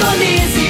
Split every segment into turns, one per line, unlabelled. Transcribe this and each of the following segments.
Indonésia.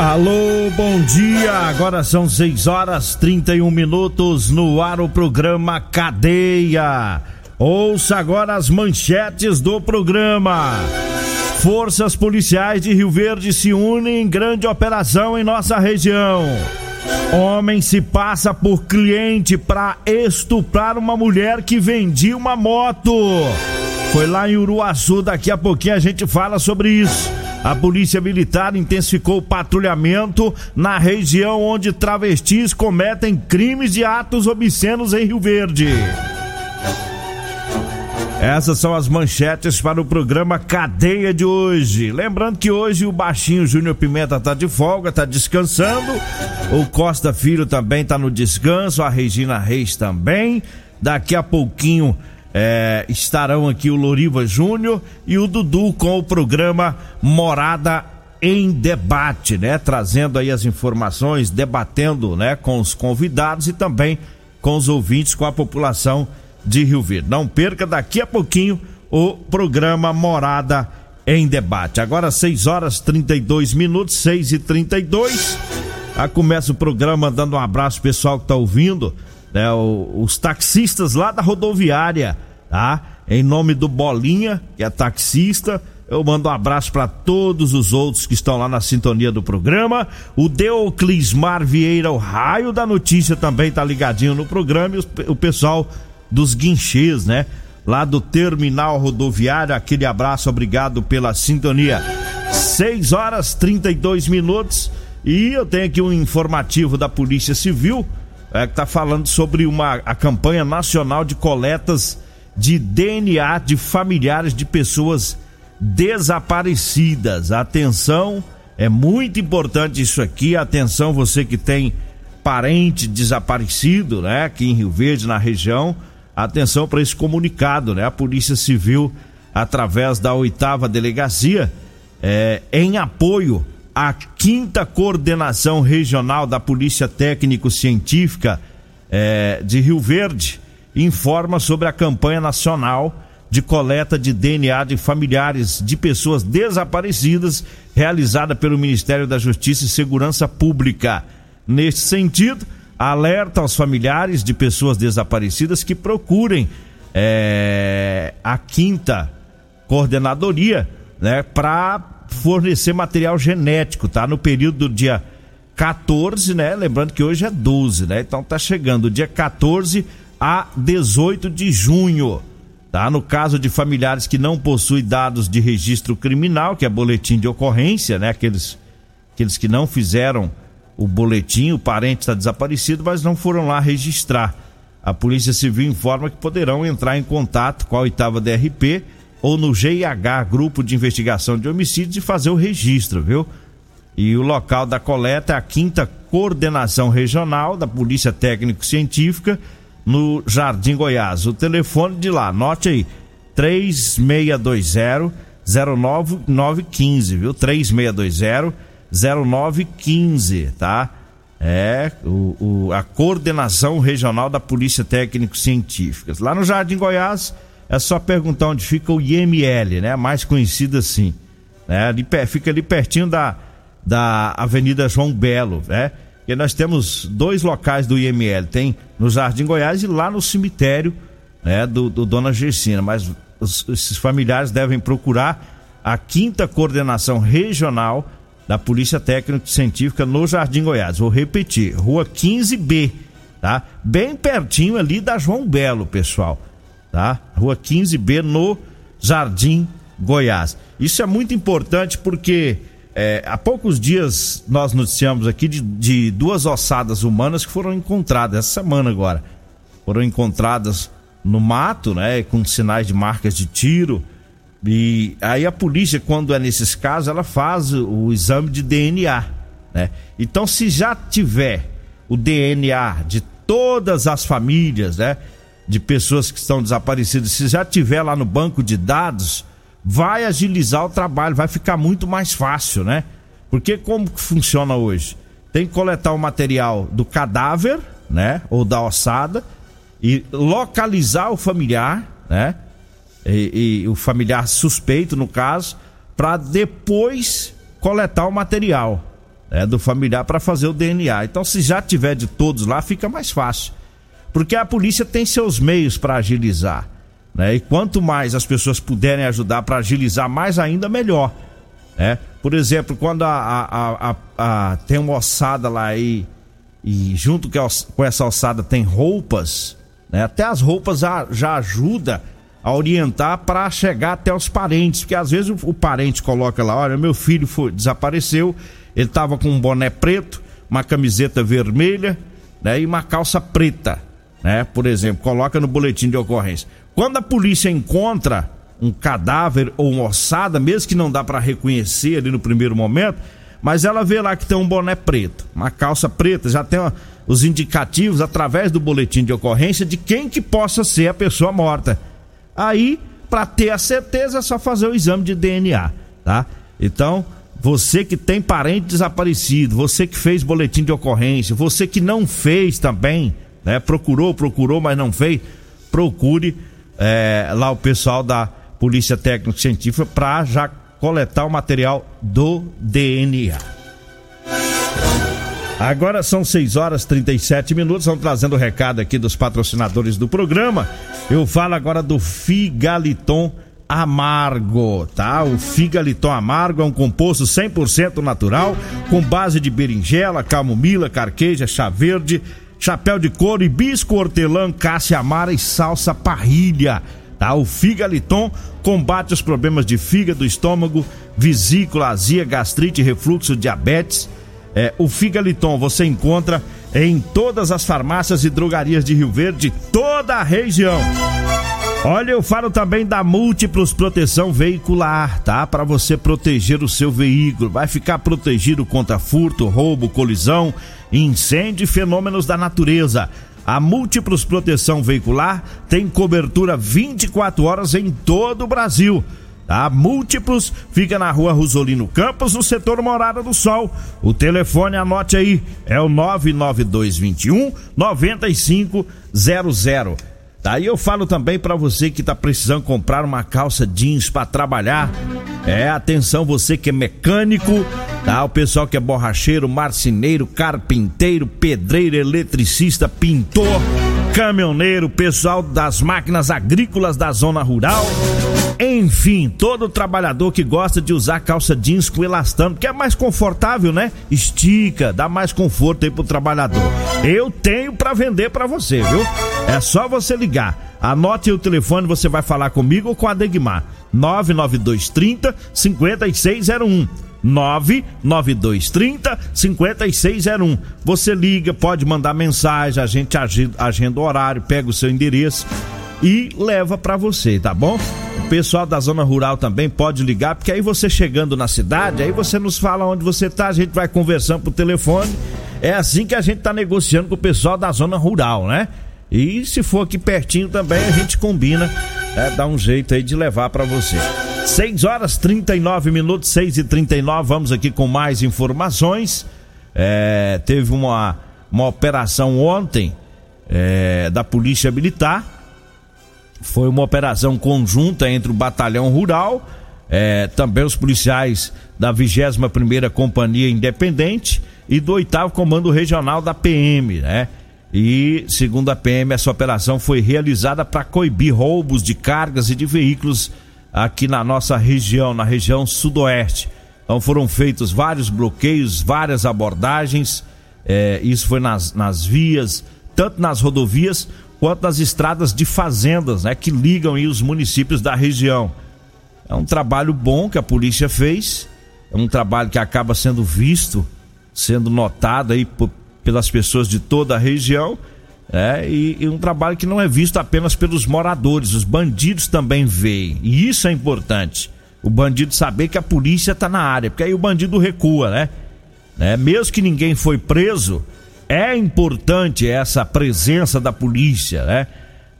Alô, bom dia. Agora são 6 horas 31 minutos no ar o programa Cadeia. Ouça agora as manchetes do programa. Forças policiais de Rio Verde se unem em grande operação em nossa região. Homem se passa por cliente para estuprar uma mulher que vendia uma moto. Foi lá em Uruaçu, daqui a pouquinho a gente fala sobre isso. A Polícia Militar intensificou o patrulhamento na região onde travestis cometem crimes de atos obscenos em Rio Verde. Essas são as manchetes para o programa Cadeia de hoje. Lembrando que hoje o baixinho Júnior Pimenta tá de folga, tá descansando. O Costa Filho também tá no descanso, a Regina Reis também. Daqui a pouquinho é, estarão aqui o Loriva Júnior e o Dudu com o programa Morada em Debate, né? Trazendo aí as informações, debatendo, né, com os convidados e também com os ouvintes, com a população de Rio Verde. Não perca daqui a pouquinho o programa Morada em Debate. Agora 6 horas 32 minutos, 6 e 32 Já começa o programa dando um abraço pessoal que tá ouvindo né, os taxistas lá da rodoviária, tá? Em nome do Bolinha, que é taxista, eu mando um abraço para todos os outros que estão lá na sintonia do programa. O Deoclismar Vieira, o raio da notícia, também tá ligadinho no programa. E o pessoal dos guinchês, né? Lá do terminal rodoviário, aquele abraço, obrigado pela sintonia. 6 horas 32 minutos. E eu tenho aqui um informativo da Polícia Civil é, que está falando sobre uma, a campanha nacional de coletas de DNA de familiares de pessoas desaparecidas. Atenção, é muito importante isso aqui. Atenção, você que tem parente desaparecido, né? Aqui em Rio Verde, na região. Atenção para esse comunicado, né? A Polícia Civil, através da oitava delegacia, é, em apoio à quinta coordenação regional da Polícia Técnico-Científica é, de Rio Verde, informa sobre a campanha nacional de coleta de DNA de familiares de pessoas desaparecidas, realizada pelo Ministério da Justiça e Segurança Pública. Neste sentido, alerta aos familiares de pessoas desaparecidas que procurem é, a quinta coordenadoria, né, para fornecer material genético, tá? No período do dia 14, né? Lembrando que hoje é 12, né? Então tá chegando dia 14 a 18 de junho, tá? No caso de familiares que não possuem dados de registro criminal, que é boletim de ocorrência, né? Aqueles, aqueles que não fizeram o boletim, o parente está desaparecido, mas não foram lá registrar. A Polícia Civil informa que poderão entrar em contato com a oitava DRP ou no GIH, Grupo de Investigação de Homicídios, e fazer o registro, viu? E o local da coleta é a quinta coordenação regional da Polícia Técnico-Científica no Jardim Goiás. O telefone de lá, anote aí, 3620 0915, viu? 3620 0915, tá? É o, o, a coordenação regional da Polícia Técnico Científica. Lá no Jardim Goiás é só perguntar onde fica o IML, né? Mais conhecido assim. Né? Ali, fica ali pertinho da, da Avenida João Belo, né? E nós temos dois locais do IML, tem no Jardim Goiás e lá no cemitério né, do, do Dona Gersina. Mas os, esses familiares devem procurar a quinta coordenação regional da Polícia Técnico Científica no Jardim Goiás. Vou repetir, Rua 15B, tá? Bem pertinho ali da João Belo, pessoal, tá? Rua 15B no Jardim Goiás. Isso é muito importante porque é, há poucos dias nós noticiamos aqui de, de duas ossadas humanas que foram encontradas essa semana agora. Foram encontradas no mato, né, com sinais de marcas de tiro e aí a polícia, quando é nesses casos, ela faz o exame de DNA, né? Então, se já tiver o DNA de todas as famílias, né? De pessoas que estão desaparecidas, se já tiver lá no banco de dados, vai agilizar o trabalho, vai ficar muito mais fácil, né? Porque como que funciona hoje? Tem que coletar o material do cadáver, né? Ou da ossada e localizar o familiar, né? e, e o familiar suspeito, no caso, para depois coletar o material né, do familiar para fazer o DNA. Então, se já tiver de todos lá, fica mais fácil. Porque a polícia tem seus meios para agilizar. Né? E quanto mais as pessoas puderem ajudar para agilizar, mais ainda melhor. Né? Por exemplo, quando a, a, a, a, tem uma ossada lá e, e junto com essa ossada tem roupas, né? até as roupas já, já ajuda a orientar para chegar até os parentes, porque às vezes o, o parente coloca lá, olha, meu filho foi, desapareceu, ele estava com um boné preto, uma camiseta vermelha, né, e uma calça preta, né? Por exemplo, coloca no boletim de ocorrência. Quando a polícia encontra um cadáver ou uma ossada, mesmo que não dá para reconhecer ali no primeiro momento, mas ela vê lá que tem um boné preto, uma calça preta, já tem uma, os indicativos através do boletim de ocorrência de quem que possa ser a pessoa morta. Aí, para ter a certeza, é só fazer o exame de DNA, tá? Então, você que tem parente desaparecido, você que fez boletim de ocorrência, você que não fez também, né? Procurou, procurou, mas não fez, procure é, lá o pessoal da Polícia Técnico Científica para já coletar o material do DNA. Agora são 6 horas 37 minutos. Vamos trazendo o recado aqui dos patrocinadores do programa. Eu falo agora do Figaliton Amargo, tá? O Figaliton Amargo é um composto 100% natural, com base de berinjela, camomila, carqueja, chá verde, chapéu de couro, hibisco, hortelã, cássia amara e salsa parrilha. Tá? O Figaliton combate os problemas de fígado, estômago, vesícula, azia, gastrite, refluxo, diabetes é, o Figaliton você encontra em todas as farmácias e drogarias de Rio Verde, toda a região. Olha, eu falo também da Múltiplos Proteção Veicular, tá? Para você proteger o seu veículo. Vai ficar protegido contra furto, roubo, colisão, incêndio e fenômenos da natureza. A Múltiplos Proteção Veicular tem cobertura 24 horas em todo o Brasil tá? Múltiplos, fica na rua Rosolino Campos, no setor Morada do Sol. O telefone, anote aí, é o 99221 9500. Daí eu falo também para você que tá precisando comprar uma calça jeans para trabalhar. É, atenção você que é mecânico, tá? O pessoal que é borracheiro, marceneiro, carpinteiro, pedreiro, eletricista, pintor, caminhoneiro, pessoal das máquinas agrícolas da zona rural. Enfim, todo trabalhador que gosta de usar calça jeans com elastano, que é mais confortável, né? Estica, dá mais conforto aí pro trabalhador. Eu tenho para vender para você, viu? É só você ligar. Anote o telefone, você vai falar comigo ou com a Degmar. 99230 5601. 99230 5601. Você liga, pode mandar mensagem, a gente agenda o horário, pega o seu endereço e leva para você, tá bom? pessoal da zona rural também pode ligar, porque aí você chegando na cidade, aí você nos fala onde você tá, a gente vai conversando pro telefone. É assim que a gente tá negociando com o pessoal da zona rural, né? E se for aqui pertinho também, a gente combina, é, dá um jeito aí de levar para você. 6 horas 39 minutos, 6 e 39 vamos aqui com mais informações. É, teve uma, uma operação ontem é, da Polícia Militar. Foi uma operação conjunta entre o Batalhão Rural, é, também os policiais da 21 Companhia Independente e do 8 Comando Regional da PM, né? E, segundo a PM, essa operação foi realizada para coibir roubos de cargas e de veículos aqui na nossa região, na região sudoeste. Então foram feitos vários bloqueios, várias abordagens. É, isso foi nas, nas vias, tanto nas rodovias quanto nas estradas de fazendas, né, que ligam aí os municípios da região. É um trabalho bom que a polícia fez, é um trabalho que acaba sendo visto, sendo notado aí por, pelas pessoas de toda a região é, e, e, um trabalho que não é visto apenas pelos moradores, os bandidos também veem. E isso é importante. O bandido saber que a polícia está na área, porque aí o bandido recua, né? né? Mesmo que ninguém foi preso, é importante essa presença da polícia, né?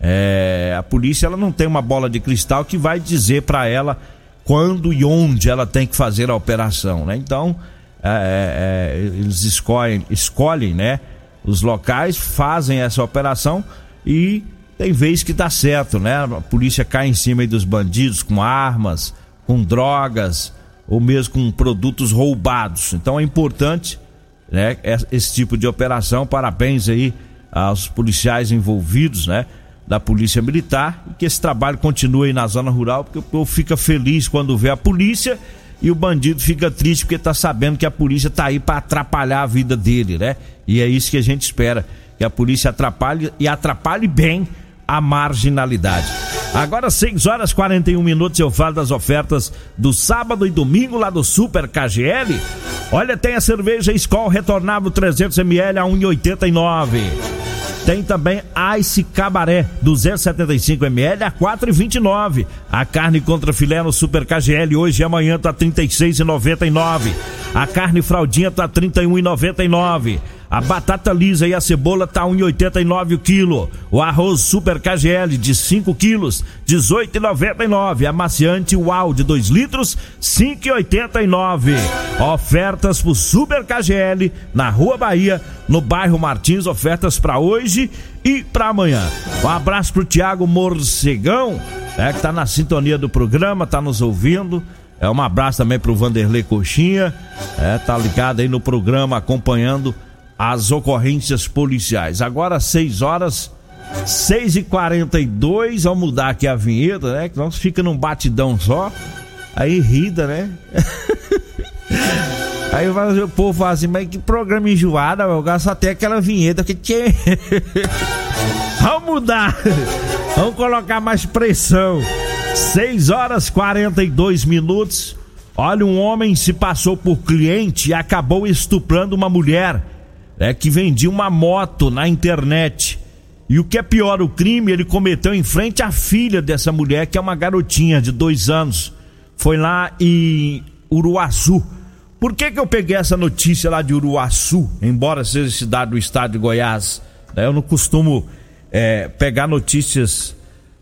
É, a polícia ela não tem uma bola de cristal que vai dizer para ela quando e onde ela tem que fazer a operação, né? Então é, é, é eles escolhem, escolhem, né? Os locais fazem essa operação e tem vez que dá certo, né? A polícia cai em cima dos bandidos com armas, com drogas ou mesmo com produtos roubados. Então é importante, né? Esse tipo de operação. Parabéns aí aos policiais envolvidos, né? Da Polícia Militar e que esse trabalho continue aí na zona rural, porque o povo fica feliz quando vê a polícia e o bandido fica triste porque tá sabendo que a polícia tá aí para atrapalhar a vida dele, né? E é isso que a gente espera, que a polícia atrapalhe e atrapalhe bem a marginalidade. Agora 6 horas 41 minutos eu falo das ofertas do sábado e domingo lá do Super KGL. Olha, tem a cerveja Skol retornável 300 ml a 1,89. Tem também Ice Cabaré, 275 ml a 4,29. A carne contra filé no Super KGL hoje e amanhã tá 36,99. A carne fraldinha tá 31,99. A batata lisa e a cebola tá 1,89 o quilo. O arroz Super KGL de 5 quilos, 18,99. A maciante Uau de 2 litros, 5,89. Ofertas pro Super KGL na Rua Bahia, no bairro Martins. Ofertas para hoje e para amanhã. Um abraço pro Tiago Morcegão, é, que tá na sintonia do programa, tá nos ouvindo. É um abraço também pro Vanderlei Coxinha, é, tá ligado aí no programa acompanhando as ocorrências policiais. Agora 6 horas 6 e 42 vamos mudar aqui a vinheta, né? Que nós fica num batidão só. Aí rida, né? Aí o povo fala assim, mas que programa enjoado, eu gasto até aquela vinheta que tinha. vamos mudar. Vamos colocar mais pressão. 6 horas 42 minutos. Olha, um homem se passou por cliente e acabou estuprando uma mulher é, que vendia uma moto na internet. E o que é pior, o crime ele cometeu em frente à filha dessa mulher, que é uma garotinha de dois anos. Foi lá em Uruaçu. Por que, que eu peguei essa notícia lá de Uruaçu, embora seja cidade do estado de Goiás? Eu não costumo é, pegar notícias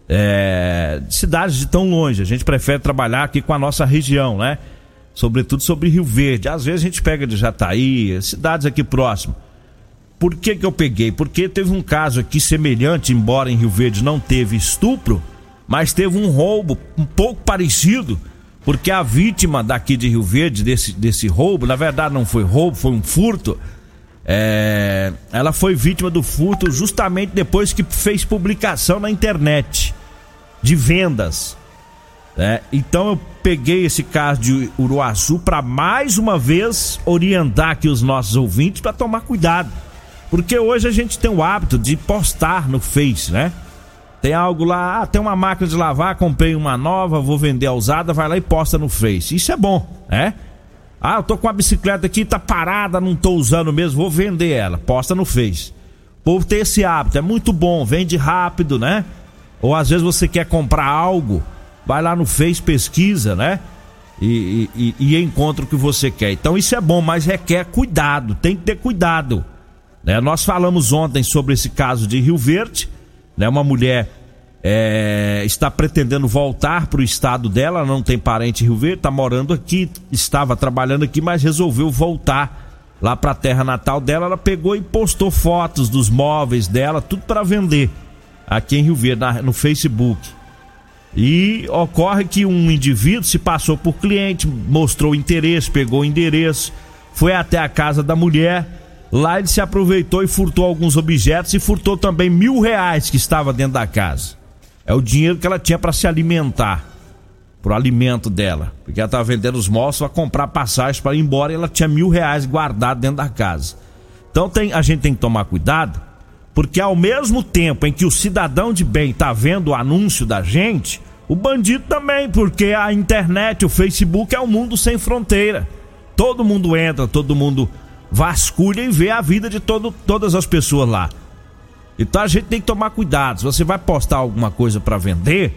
é, de cidades de tão longe. A gente prefere trabalhar aqui com a nossa região, né? Sobretudo sobre Rio Verde. Às vezes a gente pega de Jataí, cidades aqui próximas. Por que, que eu peguei? Porque teve um caso aqui semelhante, embora em Rio Verde não teve estupro, mas teve um roubo um pouco parecido, porque a vítima daqui de Rio Verde, desse, desse roubo, na verdade não foi roubo, foi um furto. É, ela foi vítima do furto justamente depois que fez publicação na internet de vendas. É, então eu peguei esse caso de Uruaçu para mais uma vez orientar aqui os nossos ouvintes para tomar cuidado porque hoje a gente tem o hábito de postar no Face, né? Tem algo lá, ah, tem uma máquina de lavar, comprei uma nova, vou vender a usada, vai lá e posta no Face. Isso é bom, né? Ah, eu tô com a bicicleta aqui, tá parada, não tô usando mesmo, vou vender ela. Posta no Face. O povo tem esse hábito, é muito bom, vende rápido, né? Ou às vezes você quer comprar algo, vai lá no Face, pesquisa, né? E, e, e encontra o que você quer. Então isso é bom, mas requer cuidado, tem que ter cuidado. Né? Nós falamos ontem sobre esse caso de Rio Verde, né? uma mulher é, está pretendendo voltar para o estado dela, não tem parente em Rio Verde, está morando aqui, estava trabalhando aqui, mas resolveu voltar lá para a terra natal dela. Ela pegou e postou fotos dos móveis dela, tudo para vender aqui em Rio Verde, na, no Facebook. E ocorre que um indivíduo se passou por cliente, mostrou interesse, pegou o endereço, foi até a casa da mulher. Lá ele se aproveitou e furtou alguns objetos e furtou também mil reais que estava dentro da casa. É o dinheiro que ela tinha para se alimentar, pro alimento dela. Porque ela estava vendendo os móveis para comprar passagem para ir embora e ela tinha mil reais guardado dentro da casa. Então tem, a gente tem que tomar cuidado, porque ao mesmo tempo em que o cidadão de bem está vendo o anúncio da gente, o bandido também, porque a internet, o Facebook é um mundo sem fronteira. Todo mundo entra, todo mundo vasculha e vê a vida de todo, todas as pessoas lá. Então a gente tem que tomar cuidado. Se você vai postar alguma coisa para vender,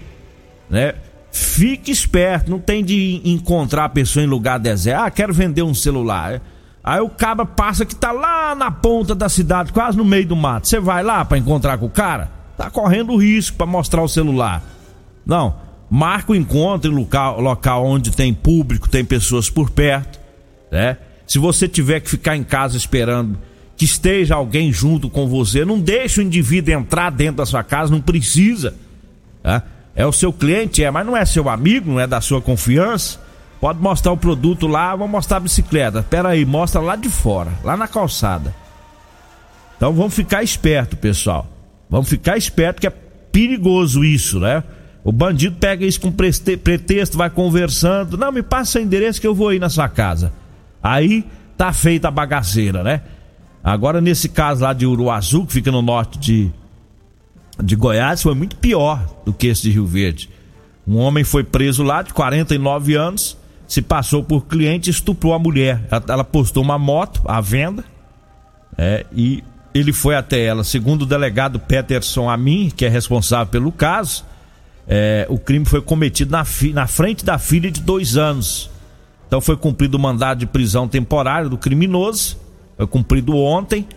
né? Fique esperto, não tem de encontrar a pessoa em lugar deserto. Ah, quero vender um celular. Aí o cara passa que tá lá na ponta da cidade, quase no meio do mato. Você vai lá para encontrar com o cara? Tá correndo risco para mostrar o celular. Não, marca o encontro em local, local onde tem público, tem pessoas por perto, né? Se você tiver que ficar em casa esperando que esteja alguém junto com você. Não deixe o indivíduo entrar dentro da sua casa, não precisa. Tá? É o seu cliente, é, mas não é seu amigo, não é da sua confiança. Pode mostrar o produto lá, vou mostrar a bicicleta. Pera aí, mostra lá de fora, lá na calçada. Então vamos ficar esperto, pessoal. Vamos ficar esperto que é perigoso isso, né? O bandido pega isso com pretexto, vai conversando. Não, me passa o endereço que eu vou ir na sua casa. Aí tá feita a bagaceira, né? Agora, nesse caso lá de Uruaçu, que fica no norte de, de Goiás, foi muito pior do que esse de Rio Verde. Um homem foi preso lá de 49 anos, se passou por cliente e estuprou a mulher. Ela, postou uma moto à venda é, e ele foi até ela. Segundo o delegado Peterson Amin, que é responsável pelo caso, é, o crime foi cometido na, na frente da filha de dois anos. Então foi cumprido o mandado de prisão temporária do criminoso foi cumprido ontem.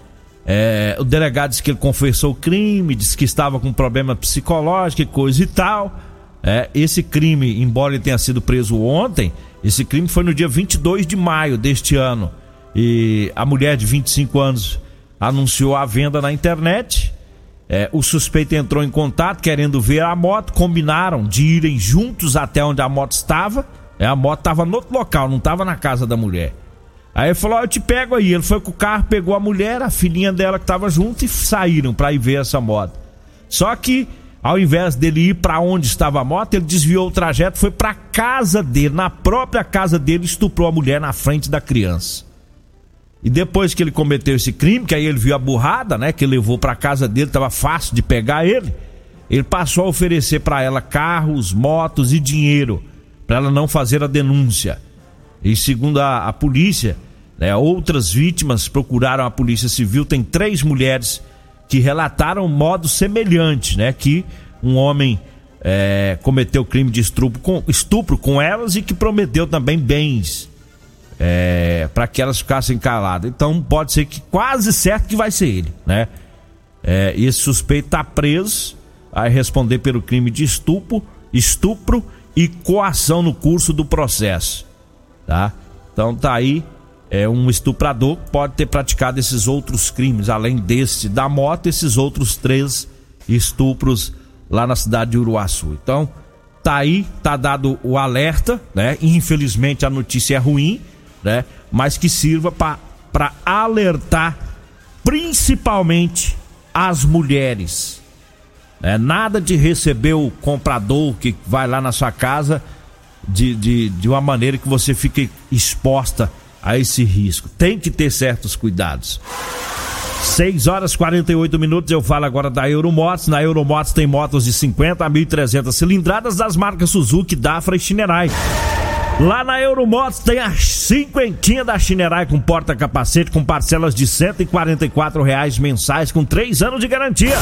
É, o delegado disse que ele confessou o crime, disse que estava com problema psicológico e coisa e tal. É, esse crime, embora ele tenha sido preso ontem, esse crime foi no dia 22 de maio deste ano. E a mulher de 25 anos anunciou a venda na internet. É, o suspeito entrou em contato querendo ver a moto, combinaram de irem juntos até onde a moto estava. É, a moto estava no outro local, não estava na casa da mulher. Aí ele falou: Eu te pego aí. Ele foi com o carro, pegou a mulher, a filhinha dela que tava junto e saíram para ir ver essa moto. Só que, ao invés dele ir para onde estava a moto, ele desviou o trajeto, foi para casa dele, na própria casa dele, estuprou a mulher na frente da criança. E depois que ele cometeu esse crime, que aí ele viu a burrada, né, que levou para casa dele, tava fácil de pegar ele. Ele passou a oferecer para ela carros, motos e dinheiro para ela não fazer a denúncia. E segundo a, a polícia, né, outras vítimas procuraram a polícia civil. Tem três mulheres que relataram modo semelhante, né? Que um homem é, cometeu crime de estupro com, estupro com elas e que prometeu também bens é, para que elas ficassem caladas. Então pode ser que quase certo que vai ser ele, né? É, esse suspeito está preso, vai responder pelo crime de estupro, estupro e coação no curso do processo tá? Então tá aí é um estuprador pode ter praticado esses outros crimes, além desse da moto, esses outros três estupros lá na cidade de Uruaçu. Então, tá aí, tá dado o alerta, né? Infelizmente a notícia é ruim, né? Mas que sirva para alertar principalmente as mulheres. É nada de receber o comprador que vai lá na sua casa de, de, de uma maneira que você fique exposta a esse risco. Tem que ter certos cuidados. 6 horas 48 minutos. Eu falo agora da Euromotos. Na Euromotos tem motos de 50 a 1.300 cilindradas das marcas Suzuki, Dafra e Shinerai. Lá na Euromotos tem a cinquentinha da Chinerai com porta-capacete com parcelas de R$ reais mensais com 3 anos de garantia.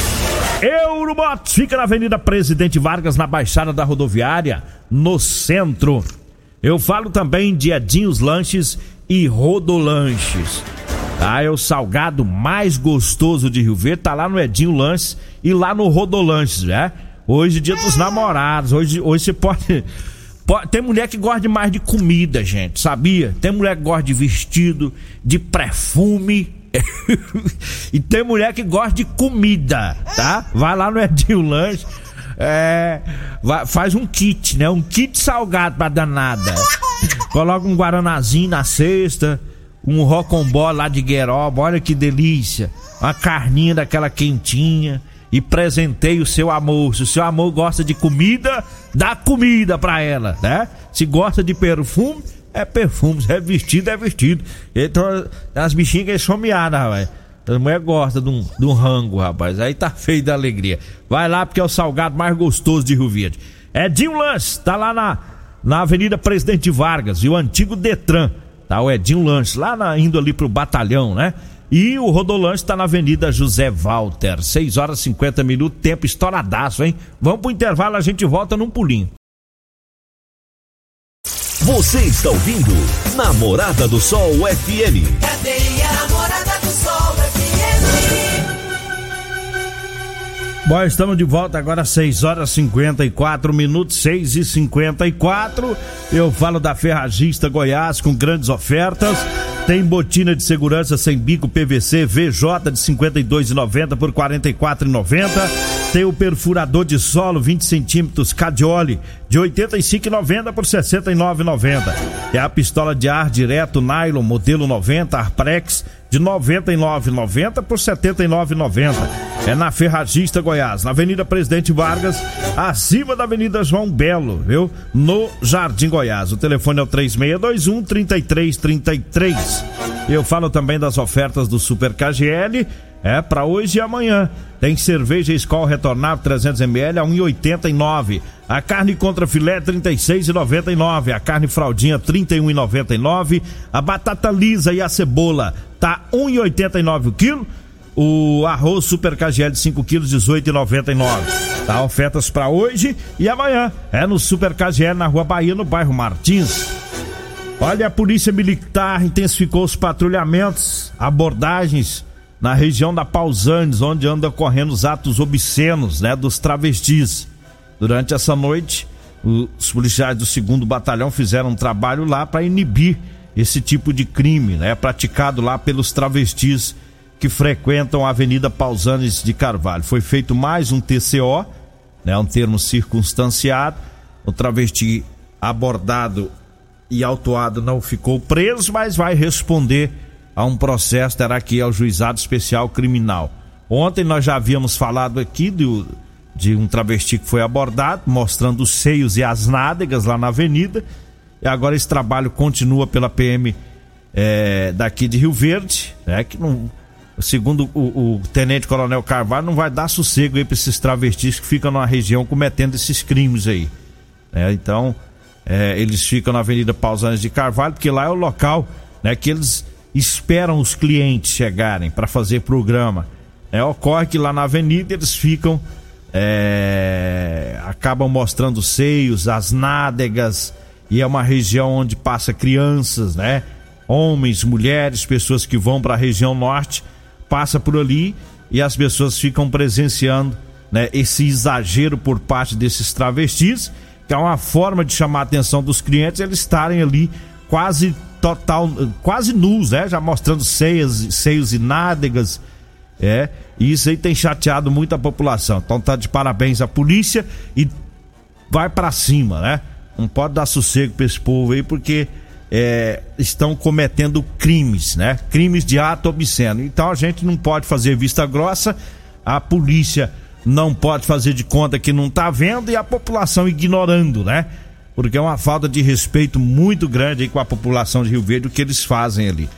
Euromotos fica na Avenida Presidente Vargas, na Baixada da Rodoviária, no centro. Eu falo também de Edinhos Lanches e Rodolanches. Ah, é o salgado mais gostoso de Rio Verde, tá lá no Edinho Lanches e lá no Rodolanches, né? Hoje, dia dos namorados. Hoje, hoje você pode, pode. Tem mulher que gosta mais de comida, gente, sabia? Tem mulher que gosta de vestido, de perfume. e tem mulher que gosta de comida, tá? Vai lá no Edinho Lanche. É, vai- faz um kit, né? Um kit salgado pra danada. Coloca um guaranazinho na cesta, um rocambole lá de gueroba, olha que delícia. Uma carninha daquela quentinha e presentei o seu amor. Se o seu amor gosta de comida, dá comida pra ela, né? Se gosta de perfume, é perfume. Se é vestido, é vestido. Então, as bichinhas miadas, rapaz. A mulher gosta de um, de um rango, rapaz. Aí tá feio da alegria. Vai lá porque é o salgado mais gostoso de Rio Verde. É Dinho Lanches, tá lá na, na Avenida Presidente Vargas e o antigo Detran. Tá o Edinho Lanches, lá na- indo ali pro batalhão, né? E o Rodolanche tá na Avenida José Walter. 6 horas e 50 minutos, tempo estouradaço, hein? Vamos pro intervalo, a gente volta num pulinho.
Você está ouvindo Namorada do Sol FM.
Cadeia
Bom, estamos de volta agora 6 horas e 54 minutos, 6 e 54. Eu falo da Ferragista Goiás com grandes ofertas. Tem botina de segurança sem bico PVC VJ de 52,90 por 44,90. Tem o perfurador de solo 20 centímetros Cadioli de 85,90 por 69,90. É a pistola de ar direto nylon modelo 90 Arprex de 99,90 por 79,90. É na Ferragista Goiás, na Avenida Presidente Vargas, acima da Avenida João Belo, viu? No Jardim Goiás. O telefone é o 3621 3333. Eu falo também das ofertas do Super KGL. É para hoje e amanhã. Tem cerveja Skol retornável 300 ml a 1,89. A carne contra filé 36,99. A carne fraldinha 31,99. A batata lisa e a cebola tá 1,89 o quilo. O arroz Super KGL de 5 quilos 18,99. Tá ofertas para hoje e amanhã. É no Super KGL na Rua Bahia, no bairro Martins. Olha, a Polícia Militar intensificou os patrulhamentos, abordagens na região da Pausanes, onde andam ocorrendo os atos obscenos, né, dos travestis. Durante essa noite, os policiais do segundo batalhão fizeram um trabalho lá para inibir esse tipo de crime, né, praticado lá pelos travestis que frequentam a Avenida Pausanes de Carvalho. Foi feito mais um TCO, né, um termo circunstanciado. O travesti abordado e autuado não ficou preso, mas vai responder a um processo, terá que ir ao juizado especial criminal. Ontem nós já havíamos falado aqui de um travesti que foi abordado, mostrando os seios e as nádegas lá na avenida. E agora esse trabalho continua pela PM eh, daqui de Rio Verde, né? Que não, segundo o, o Tenente Coronel Carvalho, não vai dar sossego aí para esses travestis que ficam na região cometendo esses crimes aí. né? Então, é, eles ficam na Avenida Pausanes de Carvalho, porque lá é o local né, que eles esperam os clientes chegarem para fazer programa. É, ocorre que lá na avenida eles ficam. é, acabam mostrando os seios, as nádegas, e é uma região onde passa crianças, né? Homens, mulheres, pessoas que vão para a região norte, passa por ali e as pessoas ficam presenciando né, esse exagero por parte desses travestis, que é uma forma de chamar a atenção dos clientes, eles estarem ali quase total, quase nus, né? Já mostrando seias, seios e nádegas. É, e isso aí tem chateado muito a população. Então tá de parabéns à polícia e vai pra cima, né? Não pode dar sossego pra esse povo aí, porque é, estão cometendo crimes, né? Crimes de ato obsceno. Então a gente não pode fazer vista grossa, a polícia não pode fazer de conta que não tá vendo e a população ignorando, né? Porque é uma falta de respeito muito grande com a população de Rio Verde o que eles fazem ali.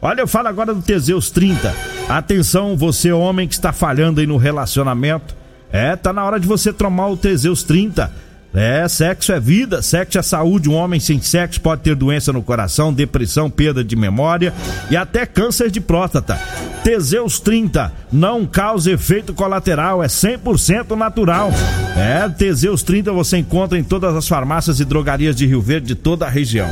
Olha, eu falo agora do Teseus 30. Atenção, você homem que está falhando aí no relacionamento. É, tá na hora de você tomar o Teseus 30. É, sexo é vida, sexo é saúde. Um homem sem sexo pode ter doença no coração, depressão, perda de memória e até câncer de próstata. Teseus 30 não causa efeito colateral, é 100% natural. É, Teseus 30 você encontra em todas as farmácias e drogarias de Rio Verde de toda a região.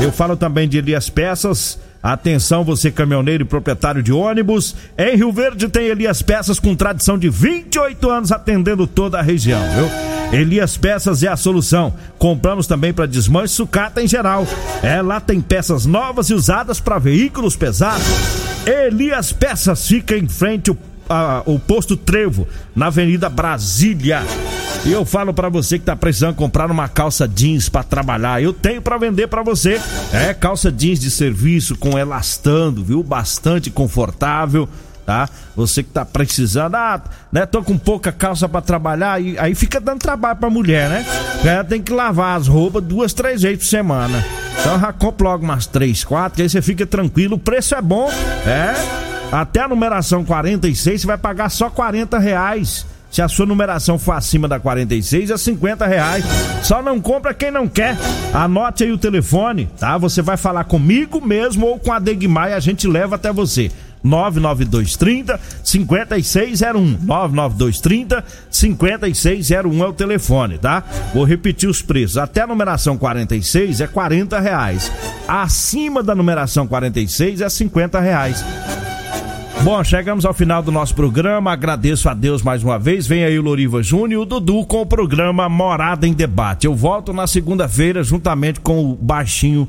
Eu falo também de Elias Peças, Atenção, você caminhoneiro e proprietário de ônibus. Em Rio Verde tem Elias Peças com tradição de 28 anos atendendo toda a região, viu? Elias Peças é a solução. Compramos também para desmanche sucata em geral. É, lá tem peças novas e usadas para veículos pesados. Elias Peças fica em frente ao a, o posto Trevo, na Avenida Brasília. E eu falo para você que tá precisando comprar uma calça jeans para trabalhar, eu tenho para vender para você. É calça jeans de serviço com elastando, viu? Bastante confortável, tá? Você que tá precisando, ah, né, tô com pouca calça para trabalhar e aí fica dando trabalho pra mulher, né? Ela tem que lavar as roupas duas, três vezes por semana. Então já compra logo umas três, quatro, que aí você fica tranquilo, o preço é bom, é até a numeração 46 você vai pagar só 40 reais. Se a sua numeração for acima da 46, é 50 reais. Só não compra quem não quer. Anote aí o telefone, tá? Você vai falar comigo mesmo ou com a Degmar e a gente leva até você. 99230 5601. 99230 5601 é o telefone, tá? Vou repetir os preços. Até a numeração 46 é 40 reais. Acima da numeração 46 é 50 reais. Bom, chegamos ao final do nosso programa. Agradeço a Deus mais uma vez. Vem aí o Loriva Júnior e o Dudu com o programa Morada em Debate. Eu volto na segunda-feira juntamente com o Baixinho